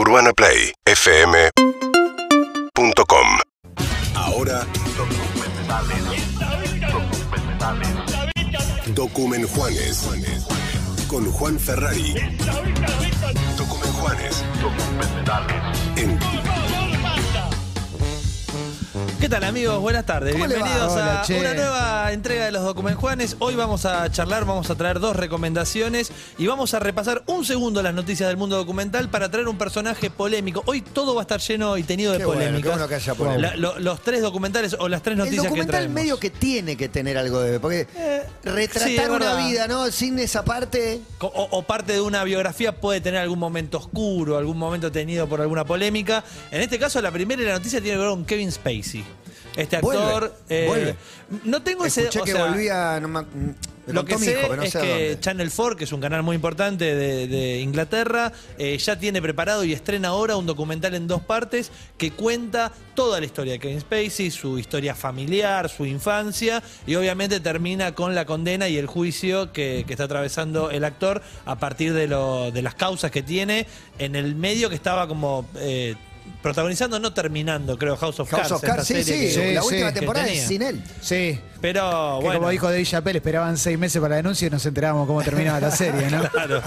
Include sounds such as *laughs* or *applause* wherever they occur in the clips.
UrbanaPlayFM.com Ahora Documen Juanes. Con Juan Ferrari. Documen Juanes. En ¿Qué tal amigos? Buenas tardes. Bienvenidos Hola, a che. una nueva entrega de los Document Juanes. Hoy vamos a charlar, vamos a traer dos recomendaciones y vamos a repasar un segundo las noticias del mundo documental para traer un personaje polémico. Hoy todo va a estar lleno y tenido de Qué bueno, polémicas. qué bueno que haya polémica. La- lo- los tres documentales o las tres El noticias que documental traemos. medio que tiene que tener algo de... Porque Eh, sí, retratar es una verdad. vida, ¿no? Sin esa parte... Co- O, o parte de una biografía puede tener algún momento oscuro, algún momento tenido por alguna polémica. En este caso, la primera y la noticia tiene que ver con Kevin Spacey. Este Vuelve, actor. eh, vuelve. No tengo ese. O que sea, volvía... No me, me Lo que sé hijo, no es sé que. Channel 4, que es un canal muy importante de, de Inglaterra, eh, ya tiene preparado y estrena ahora un documental en dos partes que cuenta toda la historia de Kevin Spacey, su historia familiar, su infancia y obviamente termina con la condena y el juicio que, que está atravesando el actor a partir de, lo- de las causas que tiene en el medio que estaba como... eh, Protagonizando, no terminando, creo, House of House Cards. of Cards, sí, serie sí, que- La sí, última temporada tenía. es sin él. Sí. Pero Que bueno. como dijo Dave Chappelle, esperaban seis meses para la denuncia y nos enterábamos cómo terminaba la serie, ¿no? *laughs* Claro,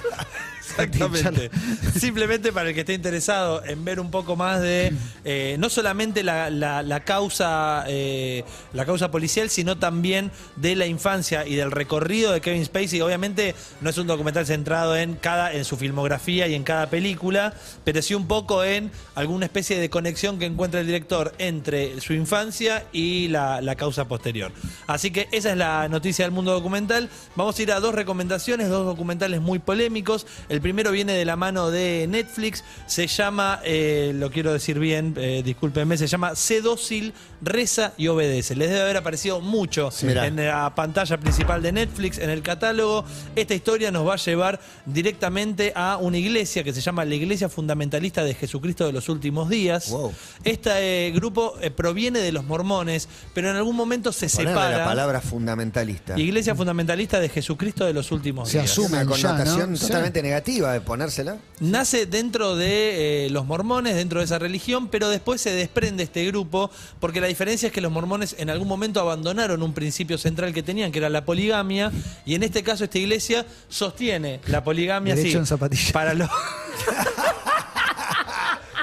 exactamente. *laughs* Simplemente para el que esté interesado en ver un poco más de eh, no solamente la, la- causa eh, la causa policial, sino también de la infancia y del recorrido de Kevin Spacey. Obviamente no es un documental centrado en cada en su filmografía y en cada película, pero sí un poco en alguna especie de conexión que encuentra el director entre su infancia y la, la causa posterior. Así que esa es la noticia del mundo documental. Vamos a ir a dos recomendaciones, dos documentales muy polémicos. El primero viene de la mano de Netflix, se llama, eh, lo quiero decir bien, eh, discúlpenme, se llama Sé dócil, reza y obedece. Les debe haber aparecido mucho en la pantalla principal de Netflix, en el catálogo. Esta historia nos va a llevar directamente a una iglesia que se llama la Iglesia Fundamentalista de Jesucristo de los Últimos Días. Wow. Este eh, grupo eh, proviene de los mormones, pero en algún momento se separa. la palabra fundamentalista. Iglesia Fundamentalista de Jesucristo de los Últimos Se Días. asume. una Asumen ya, connotación ¿no? Sí. totalmente negativa de ponérsela. Nace dentro de eh, los mormones, dentro de esa religión, pero después se desprende este grupo, porque la diferencia es que los mormones en algún momento abandonaron un principio central que tenían, que era la poligamia, y en este caso esta iglesia sostiene la poligamia Derecho sí, en zapatillas. para los... *laughs*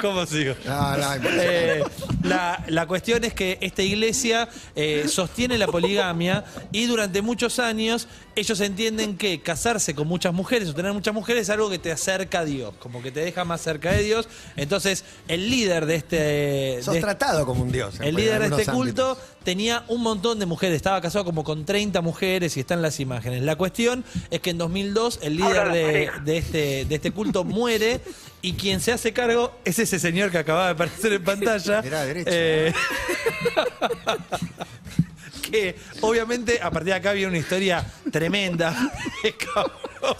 ¿Cómo sigo? No, no, Eh, la, la cuestión es que esta iglesia eh, sostiene la poligamia y durante muchos años ellos entienden que casarse con muchas mujeres o tener muchas mujeres es algo que te acerca a Dios, como que te deja más cerca de Dios. Entonces, el líder de este... Sos de- tratado como un dios. el líder de este culto. Tenía un montón de mujeres, estaba casado como con 30 mujeres y están las imágenes. La cuestión es que en 2002 el líder de, de este, de este culto *laughs* muere y quien se hace cargo es ese señor que acababa de aparecer en pantalla. Mirá, derecho. Eh, *laughs* que obviamente a partir de acá viene una historia tremenda. *laughs* *laughs*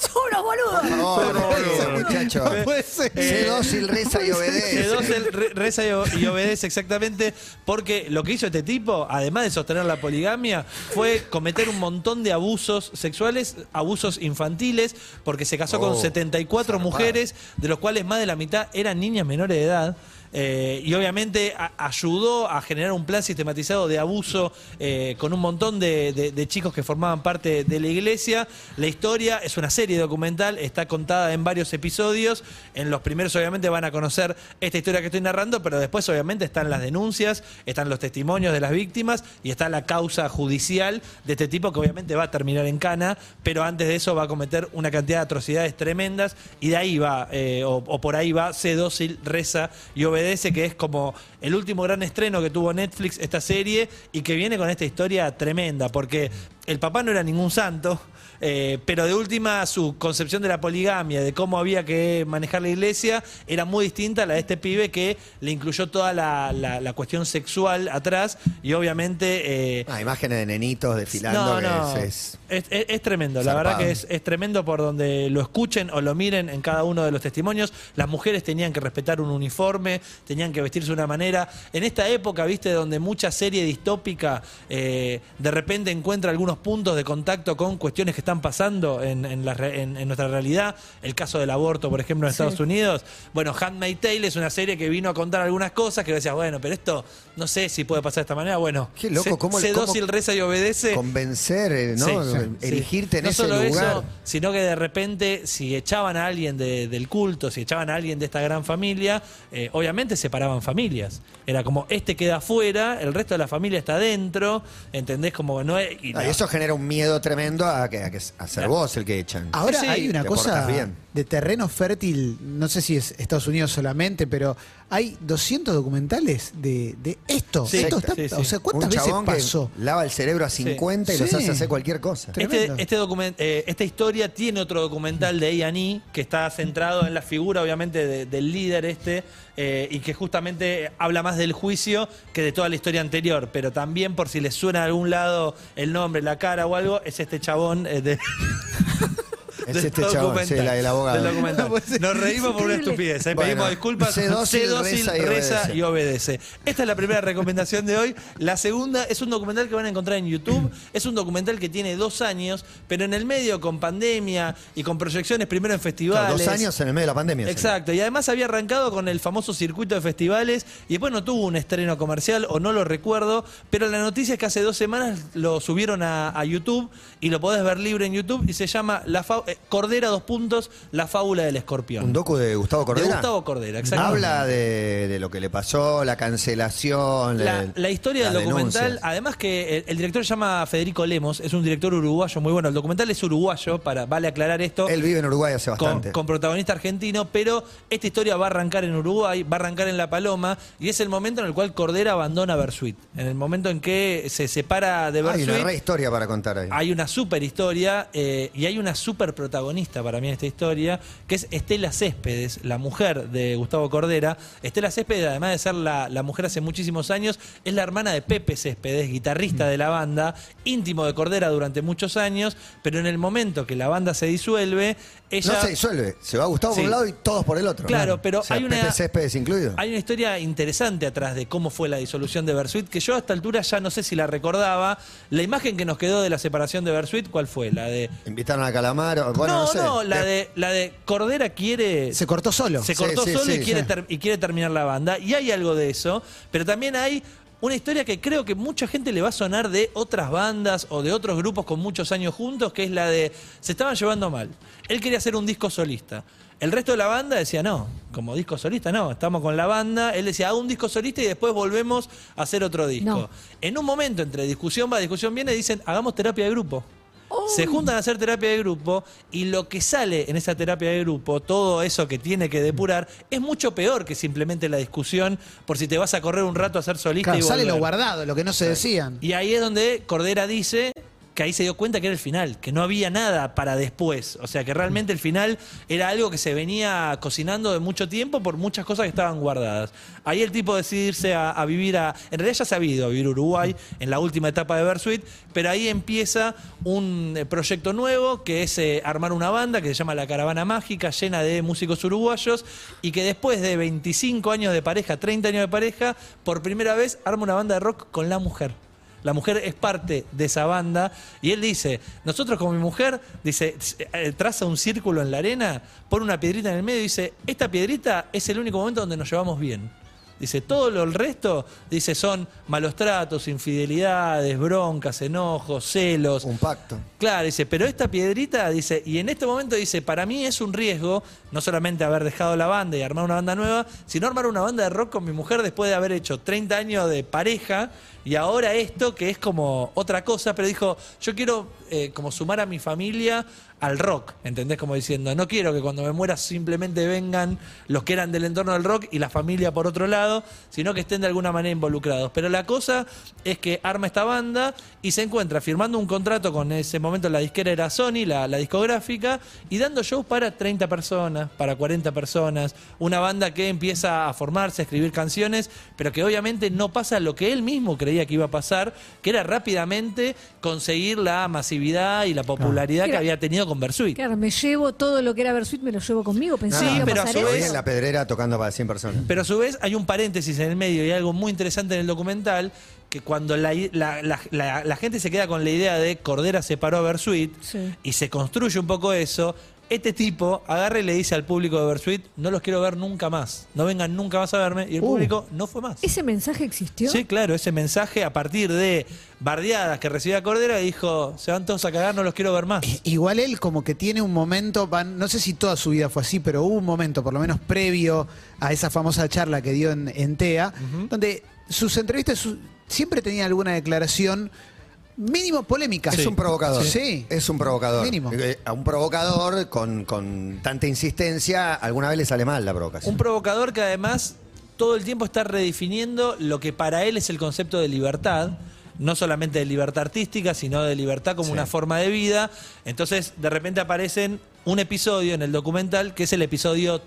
Por favor, ese muchacho. Puede ser. Sé dócil, reza y obedece. Re- reza y o- y obedece exactamente porque lo que hizo este tipo, además de sostener la poligamia, fue cometer un montón de abusos sexuales, abusos infantiles, porque se casó con Oh, 74 zarpado. mujeres, de los cuales más de la mitad eran niñas menores de edad. Eh, y obviamente ayudó a generar un plan sistematizado de abuso eh, con un montón de, chicos que formaban parte de la iglesia. La historia es una serie documental, está contada en varios episodios. En los primeros obviamente van a conocer esta historia que estoy narrando, pero después obviamente están las denuncias, están los testimonios de las víctimas y está la causa judicial de este tipo que obviamente va a terminar en cana, pero antes de eso va a cometer una cantidad de atrocidades tremendas y de ahí va, eh, o, por ahí va, sé dócil, reza y obedece, que es como el último gran estreno que tuvo Netflix, esta serie, y que viene con esta historia tremenda, porque el papá no era ningún santo. Eh, pero de última su concepción de la poligamia, de cómo había que manejar la iglesia, era muy distinta a la de este pibe que le incluyó toda la, la- la cuestión sexual atrás y obviamente... eh, Ah, imágenes de nenitos desfilando no, no. que es, Es, es- es tremendo, la verdad que es, es tremendo por donde lo escuchen o lo miren en cada uno de los testimonios. Las mujeres tenían que respetar un uniforme, tenían que vestirse de una manera. En esta época, viste, donde mucha serie distópica eh, de repente encuentra algunos puntos de contacto con cuestiones que están están pasando en, en la re- en- en nuestra realidad. El caso del aborto, por ejemplo, en Estados Unidos. Bueno, Handmaid's Tale es una serie que vino a contar algunas cosas que decías, bueno, pero esto no sé si puede pasar de esta manera. Bueno, Qué loco, sé, cómo- sé cómo- dócil, reza y obedece. Convencer, eh, ¿no? Sí, sí, Erigirte en no ese solo lugar. eso, sino que de repente, si echaban a alguien de- del culto, si echaban a alguien de esta gran familia, eh, obviamente separaban familias. Era como, este queda afuera, el resto de la familia está adentro, ¿entendés? Como no es. y Ah, no. eso genera un miedo tremendo a, que, a, que- a ser Claro. vos el que echan. Ahora Sí, hay una te cosa bien. De terreno fértil, no sé si es Estados Unidos solamente, pero hay 200 documentales de, de esto. Sí, esto está- sí, sí. O sea, ¿cuántas un veces pasó? que lava el cerebro a 50 y los hace hacer cualquier cosa. Este, este document- eh, esta historia tiene otro documental de A&E que está centrado en la figura, obviamente, de- del líder este eh, y que justamente habla más del juicio que de toda la historia anterior. Pero también, por si les suena a algún lado el nombre, la cara o algo, es este chabón eh, de... *laughs* Es este chabón, sí, documental, la del abogado. del documental. *laughs* Nos reímos por una estupidez. eh, Bueno, Pedimos disculpas. sé dócil, reza y obedece. y obedece. Esta es la primera recomendación de hoy. La segunda es un documental que van a encontrar en YouTube. *clears throat* Es un documental que tiene dos años, pero en el medio con pandemia y con proyecciones primero en festivales. Dos años en el medio de la pandemia. Exacto, y además había arrancado con el famoso circuito de festivales y después no tuvo un estreno comercial o no lo recuerdo, pero la noticia es que hace dos semanas lo subieron a, a YouTube y lo podés ver libre en YouTube y se llama la Fa- eh, Cordera dos puntos, la fábula del escorpión. Un docu de Gustavo Cordera. De Gustavo Cordera, exactamente. Habla de, de lo que le pasó, la cancelación. La, el- la historia del documental, denuncias. además que el, el director se llama Federico Lemos, es un director uruguayo muy bueno. El documental es uruguayo, para vale aclarar esto. Él vive en Uruguay hace bastante. con protagonista argentino, pero esta historia va a arrancar en Uruguay, va a arrancar en La Paloma, y es el momento en el cual Cordera abandona Bersuit. En el momento en que se separa de Hay Bersuit. una re historia para contar ahí. Hay una super historia eh, y hay una super protagonista para mí en esta historia, que es Estela Céspedes, la mujer de Gustavo Cordera. Estela Céspedes, además de ser la, la mujer hace muchísimos años, es la hermana de Pepe Céspedes, guitarrista de la banda, íntimo de Cordera durante muchos años, pero en el momento que la banda se disuelve, ella... No se disuelve, se va Gustavo por un lado y todos por el otro. Claro, pero O sea, hay una- Pepe Céspedes incluido. Hay una historia interesante atrás de cómo fue la disolución de Bersuit, que yo a esta altura ya no sé si la recordaba. La imagen que nos quedó de la separación de Bersuit, ¿cuál fue? La de Invitaron a Calamaro. Bueno, no, no, sé. no, la de, la de Cordera quiere. Se cortó solo. se cortó sí, solo y, sí, quiere sí. ter- y quiere terminar la banda. Y hay algo de eso. Pero también hay una historia que creo que mucha gente le va a sonar de otras bandas o de otros grupos con muchos años juntos, que es la de. Se estaban llevando mal. Él quería hacer un disco solista. El resto de la banda decía, no, como disco solista no, estamos con la banda. Él decía, hago un disco solista y después volvemos a hacer otro disco. No. En un momento entre discusión va, discusión viene, dicen, hagamos terapia de grupo. Se juntan a hacer terapia de grupo y lo que sale en esa terapia de grupo, todo eso que tiene que depurar, es mucho peor que simplemente la discusión por si te vas a correr un rato a ser solista Claro, y sale lo guardado, lo que no se decían. Y ahí es donde Cordera dice que ahí se dio cuenta que era el final, que no había nada para después. O sea, que realmente el final era algo que se venía cocinando de mucho tiempo por muchas cosas que estaban guardadas. Ahí el tipo decide irse a, vivir a... En realidad ya se ha a vivir Uruguay en la última etapa de Bersuit, pero ahí empieza un eh, proyecto nuevo que es eh, armar una banda que se llama La Caravana Mágica, llena de músicos uruguayos y que después de 25 años de pareja, 30 años de pareja, por primera vez arma una banda de rock con la mujer. La mujer es parte de esa banda y él dice, nosotros con mi mujer, dice, eh, traza un círculo en la arena, pone una piedrita en el medio y dice, esta piedrita es el único momento donde nos llevamos bien. Dice, todo lo el resto, dice, son malos tratos, infidelidades, broncas, enojos, celos. Un pacto. Claro, dice, pero esta piedrita, dice, y en este momento dice, para mí es un riesgo, no solamente haber dejado la banda y armar una banda nueva, sino armar una banda de rock con mi mujer después de haber hecho 30 años de pareja y ahora esto que es como otra cosa, pero dijo, yo quiero eh, como sumar a mi familia al rock, ¿entendés? Como diciendo, no quiero que cuando me muera simplemente vengan los que eran del entorno del rock y la familia por otro lado, sino que estén de alguna manera involucrados. Pero la cosa es que arma esta banda y se encuentra firmando un contrato con ese momento la disquera era Sony, la, la discográfica, y dando shows para 30 personas, para 40 personas, una banda que empieza a formarse, a escribir canciones, pero que obviamente no pasa lo que él mismo creía que iba a pasar, que era rápidamente conseguir la masividad y la popularidad que había tenido con Bersuit. Claro, me llevo todo lo que era Versuit, me lo llevo conmigo. Pensé Sí, que iba a pero a pasar su eso. vez- en la pedrera tocando para 100 personas. Pero a su vez hay un paréntesis en el medio y algo muy interesante en el documental, que cuando la, la- la- gente se queda con la idea de Cordera separó a Bersuit Sí. y se construye un poco eso, este tipo agarra y le dice al público de Bersuit, no los quiero ver nunca más, no vengan nunca más a verme, y el Uh. público no fue más. ¿Ese mensaje existió? Sí, claro, ese mensaje a partir de bardeadas que recibía Cordera dijo, se van todos a cagar, no los quiero ver más. Igual él como que tiene un momento, van- no sé si toda su vida fue así, pero hubo un momento, por lo menos previo a esa famosa charla que dio en, en TEA, donde sus entrevistas su- siempre tenían alguna declaración mínimo polémica. Es un provocador. Sí. Es un provocador. Mínimo. Eh, A un provocador con, con tanta insistencia, alguna vez le sale mal la provocación. Un provocador que además todo el tiempo está redefiniendo lo que para él es el concepto de libertad. No solamente de libertad artística, sino de libertad como Sí. una forma de vida. Entonces, de repente aparecen un episodio en el documental que es el episodio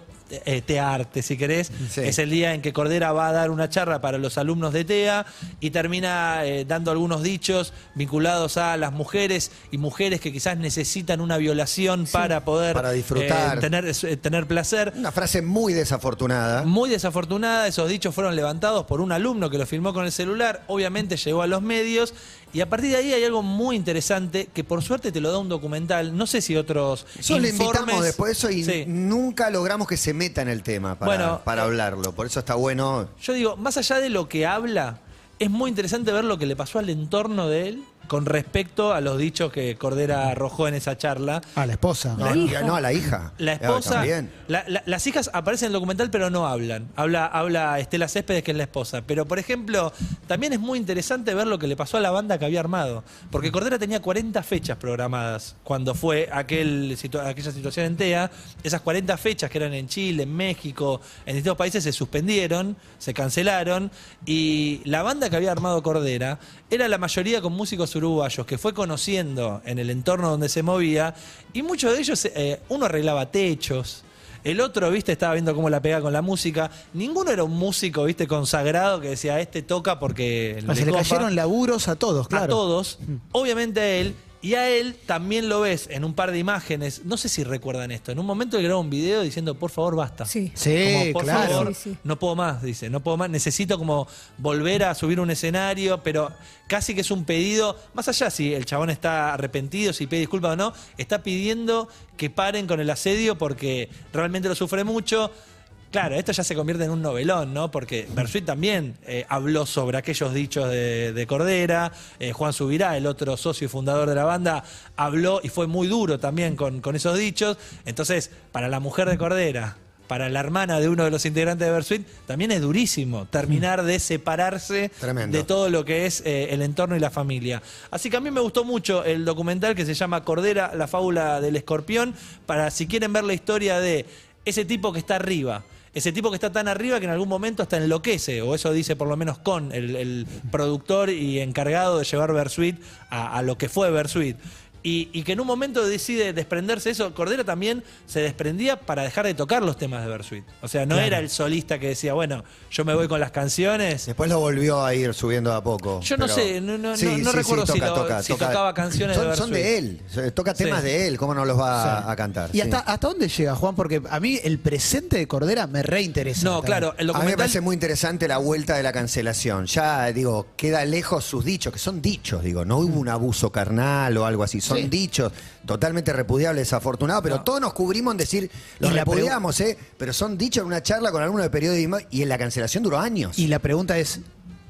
eh, Tearte, si querés. Sí. Es el día en que Cordera va a dar una charla para los alumnos de TEA y termina eh, dando algunos dichos vinculados a las mujeres y mujeres que quizás necesitan una violación para poder Para disfrutar. eh, tener, eh, tener placer. Una frase muy desafortunada. Muy desafortunada, esos dichos fueron levantados por un alumno que lo filmó con el celular, obviamente llegó a los medios y a partir de ahí hay algo muy interesante que por suerte te lo da un documental, no sé si otros Nosotros le invitamos informes- después de eso y Sí. nunca logramos que se meta en el tema para, Bueno, para eh, hablarlo. Por eso está bueno. Yo digo, más allá de lo que habla, es muy interesante ver lo que le pasó al entorno de él con respecto a los dichos que Cordera arrojó en esa charla. A la esposa. No, hija. no, a la hija. La Ah, esposa, también. la- la- las hijas aparecen en el documental pero no hablan. Habla, habla Estela Céspedes que es la esposa. Pero por ejemplo, también es muy interesante ver lo que le pasó a la banda que había armado. Porque Cordera tenía 40 fechas programadas cuando fue aquel, aquella situación en TEA. Esas 40 fechas que eran en Chile, en México, en distintos países se suspendieron, se cancelaron. Y la banda que había armado Cordera era la mayoría con músicos uruguayos que fue conociendo en el entorno donde se movía. Y muchos de ellos, eh, uno arreglaba techos. El otro, viste, estaba viendo cómo la pega con la música. Ninguno era un músico, viste, consagrado que decía, este toca porque Ah, se le copa". cayeron laburos a todos, claro. A todos, obviamente a él, y a él también lo ves en un par de imágenes. No sé si recuerdan esto. En un momento él grabó un video diciendo, por favor, basta. Sí. Sí, Como, por claro. favor, Sí, sí. no puedo más, dice, no puedo más, necesito como volver a subir un escenario, pero casi que es un pedido, más allá si el chabón está arrepentido, si pide disculpas o no, está pidiendo que paren con el asedio porque realmente lo sufre mucho. Claro, esto ya se convierte en un novelón, ¿no? Porque Bersuit también eh, habló sobre aquellos dichos de, de Cordera, eh, Juan Subirá, el otro socio y fundador de la banda, habló y fue muy duro también con, con esos dichos. Entonces, para la mujer de Cordera, para la hermana de uno de los integrantes de Bersuit, también es durísimo terminar de separarse Tremendo. de todo lo que es eh, el entorno y la familia. Así que a mí me gustó mucho el documental que se llama Cordera, la fábula del escorpión, para si quieren ver la historia de ese tipo que está arriba. Ese tipo que está tan arriba que en algún momento hasta enloquece, o eso dice por lo menos con el, productor y encargado de llevar Bersuit a, a lo que fue Bersuit. Y, y que en un momento decide desprenderse de eso. Cordera también se desprendía para dejar de tocar los temas de Bersuit. O sea, no era el solista que decía, bueno, yo me voy con las canciones. Después lo volvió a ir subiendo de a poco. Yo no sé, no- no- no- no recuerdo si lo- si tocaba canciones son, de Son Bersuit. de él, toca temas Sí. de él, ¿cómo no los va Sí. a, cantar? ¿Y Sí. hasta, hasta dónde llega, Juan? Porque a mí el presente de Cordera me reinteresa. No, también. claro, el A mí me parece muy interesante la vuelta de la cancelación. Ya, digo, queda lejos sus dichos, que son dichos, digo, no hubo un abuso carnal o algo así, son Sí. dichos totalmente repudiables, desafortunados, pero No. todos nos cubrimos en decir, los repudiamos, ¿eh? Pero son dichos en una charla con alguno de periodismo y en la cancelación duró años. Y la pregunta es,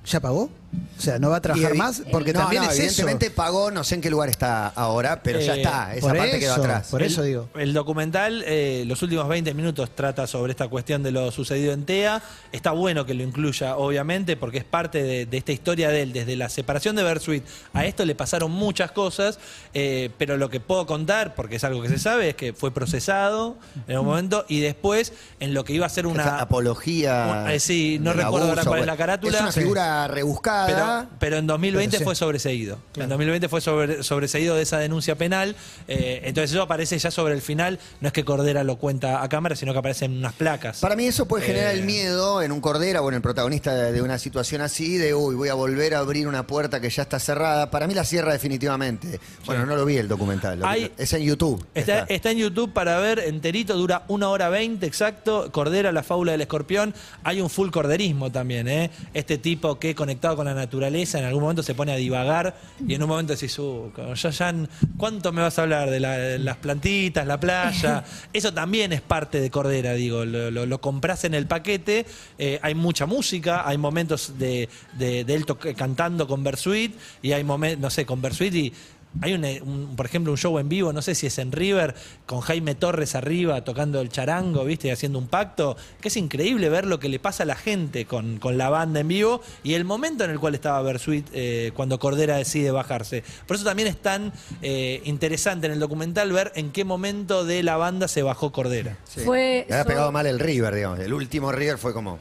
¿ya pagó? O sea, ¿no va a trabajar más? Porque No, también no, es eso. evidentemente pagó, no sé en qué lugar está ahora, pero ya Eh, está, esa por parte quedó eso, atrás. por El- eso digo. El documental, eh, los últimos 20 minutos, trata sobre esta cuestión de lo sucedido en TEA. Está bueno que lo incluya, obviamente, porque es parte de, de esta historia de él. Desde la separación de Bersuit a esto le pasaron muchas cosas, eh, pero lo que puedo contar, porque es algo que se sabe, es que fue procesado en un momento y después en lo que iba a ser Esa una... apología. un- eh, sí, no recuerdo ahora cuál es la carátula. Es una figura rebuscada. Pero, pero en 2020 Pero sí. fue sobreseído. En 2020 fue sobre- sobreseído de esa denuncia penal. eh, entonces eso aparece ya sobre el final. No es que Cordera lo cuenta a cámara, sino que aparece en unas placas. Para mí eso puede generar Eh, el miedo en un cordera o en el protagonista de, de una situación así, de uy, voy a volver a abrir una puerta que ya está cerrada. Para mí la cierra definitivamente. Bueno, no lo vi el documental. lo Hay- que- es en YouTube. Está, está. está en YouTube para ver enterito, dura una hora veinte exacto. Cordera, la fábula del escorpión. Hay un full corderismo también, ¿eh? Este tipo que conectado con la la naturaleza, en algún momento se pone a divagar y en un momento decís, uh, ya, ya, ¿cuánto me vas a hablar de, la- de las plantitas, la playa? *laughs* Eso también es parte de Cordera, digo, lo, lo- lo compras en el paquete, eh, hay mucha música, hay momentos de, de, de él toc- cantando con Bersuit y hay momentos, no sé, con Bersuit y hay un, un- por ejemplo, un show en vivo, no sé si es en River, con Jaime Torres arriba tocando el charango, ¿viste? Y haciendo un pacto, que es increíble ver lo que le pasa a la gente con, con la banda en vivo y el momento en el cual estaba Bersuit eh, cuando Cordera decide bajarse. Por eso también es tan eh, interesante en el documental ver en qué momento de la banda se bajó Cordera. Sí. Fue Le había so- pegado mal el River, digamos. El último River fue como.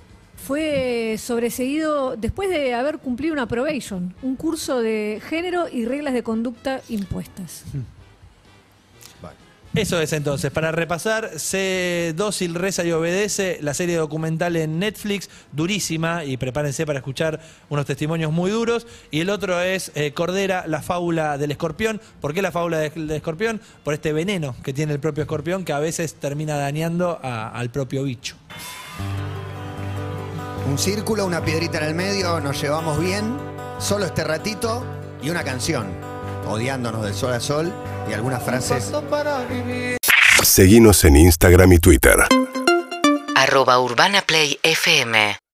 Fue sobreseído después de haber cumplido una probation, un curso de género y reglas de conducta impuestas. Eso es entonces, para repasar, Sé dócil, reza y obedece, la serie documental en Netflix, durísima, y prepárense para escuchar unos testimonios muy duros. Y el otro es eh, Cordera, la fábula del escorpión. ¿Por qué la fábula de- del escorpión? Por este veneno que tiene el propio escorpión que a veces termina dañando al propio bicho. Un círculo, una piedrita en el medio, nos llevamos bien, solo este ratito y una canción, odiándonos del sol a sol y algunas frases. Seguinos en Instagram y Twitter. arroba Urbana Play FM